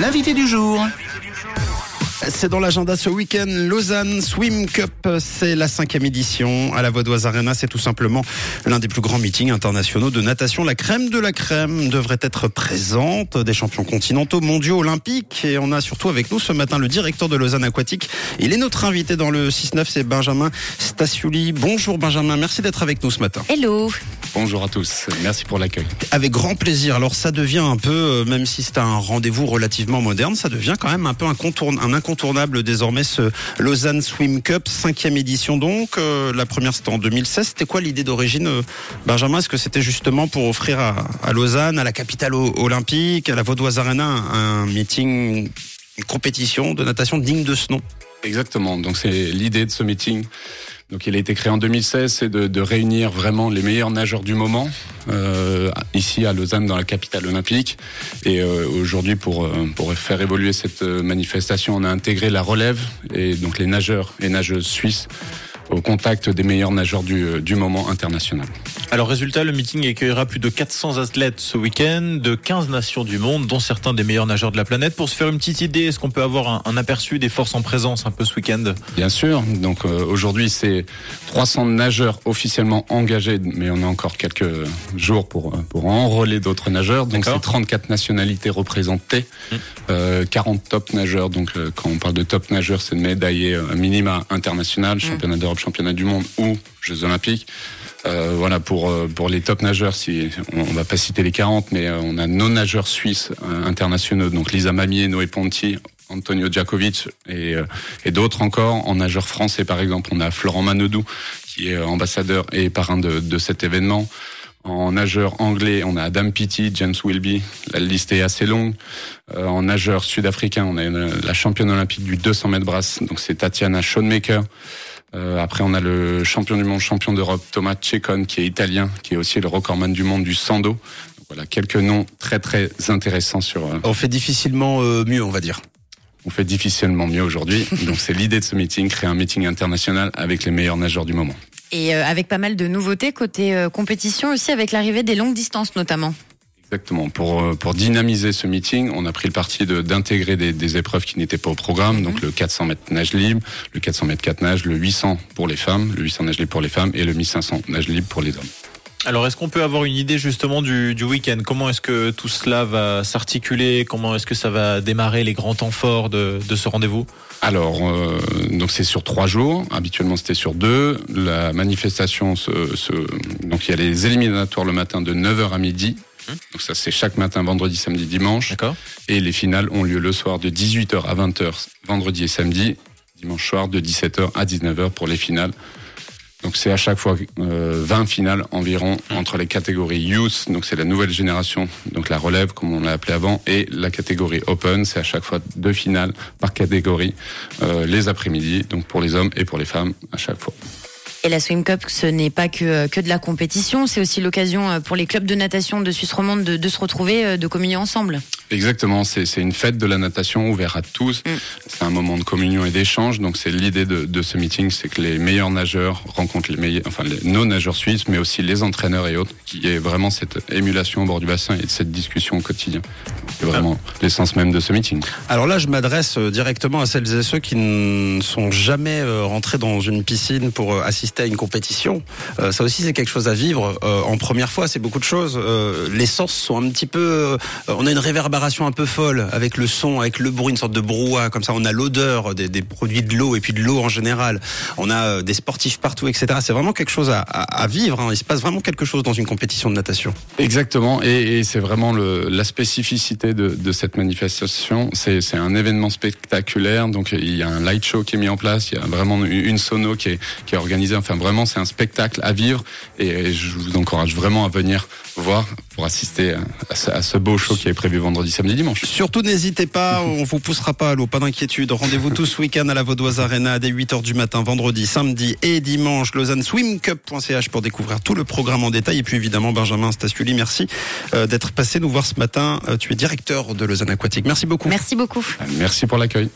L'invité du jour. C'est dans l'agenda ce week-end. Lausanne Swim Cup, c'est la cinquième édition à la Vaudoise Arena. C'est tout simplement l'un des plus grands meetings internationaux de natation. La crème de la crème devrait être présente. Des champions continentaux, mondiaux, olympiques. Et on a surtout avec nous ce matin le directeur de Lausanne Aquatique. Il est notre invité dans le 6-9, c'est Benjamin Stasiuli. Bonjour Benjamin, merci d'être avec nous ce matin. Hello. Bonjour à tous, merci pour l'accueil. Avec grand plaisir. Alors ça devient un peu, euh, même si c'est un rendez-vous relativement moderne, ça devient quand même un peu un incontournable désormais ce Lausanne Swim Cup, cinquième édition donc. Euh, la première c'était en 2016. C'était quoi l'idée d'origine, euh, Benjamin? Est-ce que c'était justement pour offrir à, à Lausanne, à la capitale olympique, à la Vaudoise Arena, un meeting, une compétition de natation digne de ce nom? Exactement, donc c'est l'idée de ce meeting. Donc il a été créé en 2016, c'est de, réunir vraiment les meilleurs nageurs du moment euh, ici à Lausanne dans la capitale olympique. Et euh, aujourd'hui pour euh, pour faire évoluer cette manifestation, on a intégré la relève et donc les nageurs et nageuses suisses au contact des meilleurs nageurs du, euh, du moment international. Alors résultat, le meeting accueillera plus de 400 athlètes ce week-end de 15 nations du monde, dont certains des meilleurs nageurs de la planète. Pour se faire une petite idée, est-ce qu'on peut avoir un, un aperçu des forces en présence un peu ce week-end? Bien sûr. Donc euh, aujourd'hui, c'est 300 nageurs officiellement engagés, mais on a encore quelques jours pour euh, pour enrôler d'autres nageurs. Donc c'est 34 nationalités représentées, Mm. euh, 40 top nageurs. Donc euh, quand on parle de top nageurs, c'est de médaillé euh, un minima international, championnat d'Europe, championnat du monde ou Jeux olympiques. Euh, voilà pour euh, pour les top nageurs. Si on, va pas citer les 40, mais euh, on a nos nageurs suisses euh, internationaux. Donc Lisa Mamier, Noé Ponti, Antonio Djakovic et, et d'autres encore. En nageur français, par exemple, on a Florent Manodou, qui est ambassadeur et parrain de, de cet événement. En nageur anglais, on a Adam Peaty, James Wilby. La liste est assez longue. Euh, en nageur sud-africain, on a la championne olympique du 200 mètres brasse. Donc c'est Tatiana Schoenmaker. Euh, après, on a le champion du monde, champion d'Europe, Thomas Tchekon, qui est italien, qui est aussi le recordman du monde du sando. Donc, voilà, quelques noms très très intéressants sur. euh, On fait difficilement euh, mieux, on va dire. on fait difficilement mieux aujourd'hui. Donc c'est l'idée de ce meeting, créer un meeting international avec les meilleurs nageurs du moment. Et euh, avec pas mal de nouveautés côté euh, compétition aussi, avec l'arrivée des longues distances notamment. Exactement. Pour euh, pour dynamiser ce meeting, on a pris le parti de d'intégrer des, des épreuves qui n'étaient pas au programme. Donc le 400 mètres nage libre, le 400 mètres 4 nage, le 800 pour les femmes, le 800 nage libre pour les femmes et le 1500 nage libre pour les hommes. Alors est-ce qu'on peut avoir une idée justement du, du week-end? Comment est-ce que tout cela va s'articuler? Comment est-ce que ça va démarrer les grands temps forts de, de ce rendez-vous? Alors, euh, donc c'est sur trois jours. Habituellement, c'était sur deux. La manifestation, se, se- donc il y a les éliminatoires le matin de 9h à midi. Donc ça, c'est chaque matin, vendredi, samedi, dimanche. D'accord Et les finales ont lieu le soir de 18h à 20h, vendredi et samedi. Dimanche soir de 17h à 19h pour les finales. Donc c'est à chaque fois euh, 20 finales environ entre les catégories Youth, donc c'est la nouvelle génération, donc la relève comme on l'a appelé avant, et la catégorie Open, c'est à chaque fois deux finales par catégorie euh, les après-midi, donc pour les hommes et pour les femmes à chaque fois. Et la Swim Cup, ce n'est pas que, que de la compétition, c'est aussi l'occasion euh, pour les clubs de natation de Suisse romande de, de se retrouver, euh, de communier ensemble. Exactement, c'est une fête de la natation ouverte à tous. Mm. C'est un moment de communion et d'échange. Donc c'est l'idée de, de ce meeting, c'est que les meilleurs nageurs rencontrent les meilleurs, enfin les, nos nageurs suisses, mais aussi les entraîneurs et autres, qui est vraiment cette émulation au bord du bassin et cette discussion au quotidien. C'est vraiment l'essence même de ce meeting. Alors là, je m'adresse euh, directement à celles et ceux qui ne sont jamais euh, rentrés dans une piscine pour euh, assister à une compétition. Euh, Ça aussi, c'est quelque chose à vivre euh, en première fois. C'est beaucoup de choses. Euh, Les sens sont un petit peu. euh, On a une réverbération un peu folle avec le son, avec le bruit, une sorte de brouhaha comme ça. On a l'odeur des, produits de l'eau et puis de l'eau en général. On a euh, des sportifs partout, etc. C'est vraiment quelque chose à, vivre. hein. Il se passe vraiment quelque chose dans une compétition de natation. Exactement, et, c'est vraiment la spécificité de, cette manifestation. C'est un événement spectaculaire, donc il y a un light show qui est mis en place, il y a vraiment une, sono qui est organisée. Enfin, vraiment, c'est un spectacle à vivre, et je vous encourage vraiment à venir voir pour assister à, ce, à ce beau show qui est prévu vendredi, samedi, dimanche. Surtout n'hésitez pas, on vous poussera pas à l'eau, pas d'inquiétude. Rendez-vous tous ce week-end à la Vaudoise Arena dès 8h du matin, vendredi, samedi et dimanche. Lausanne swimcup.ch pour découvrir tout le programme en détail. Et puis évidemment, Benjamin Stasiuli, merci euh, d'être passé nous voir ce matin. Euh, Tu es directeur de Lausanne Aquatique. Merci beaucoup. Merci beaucoup. Merci pour l'accueil.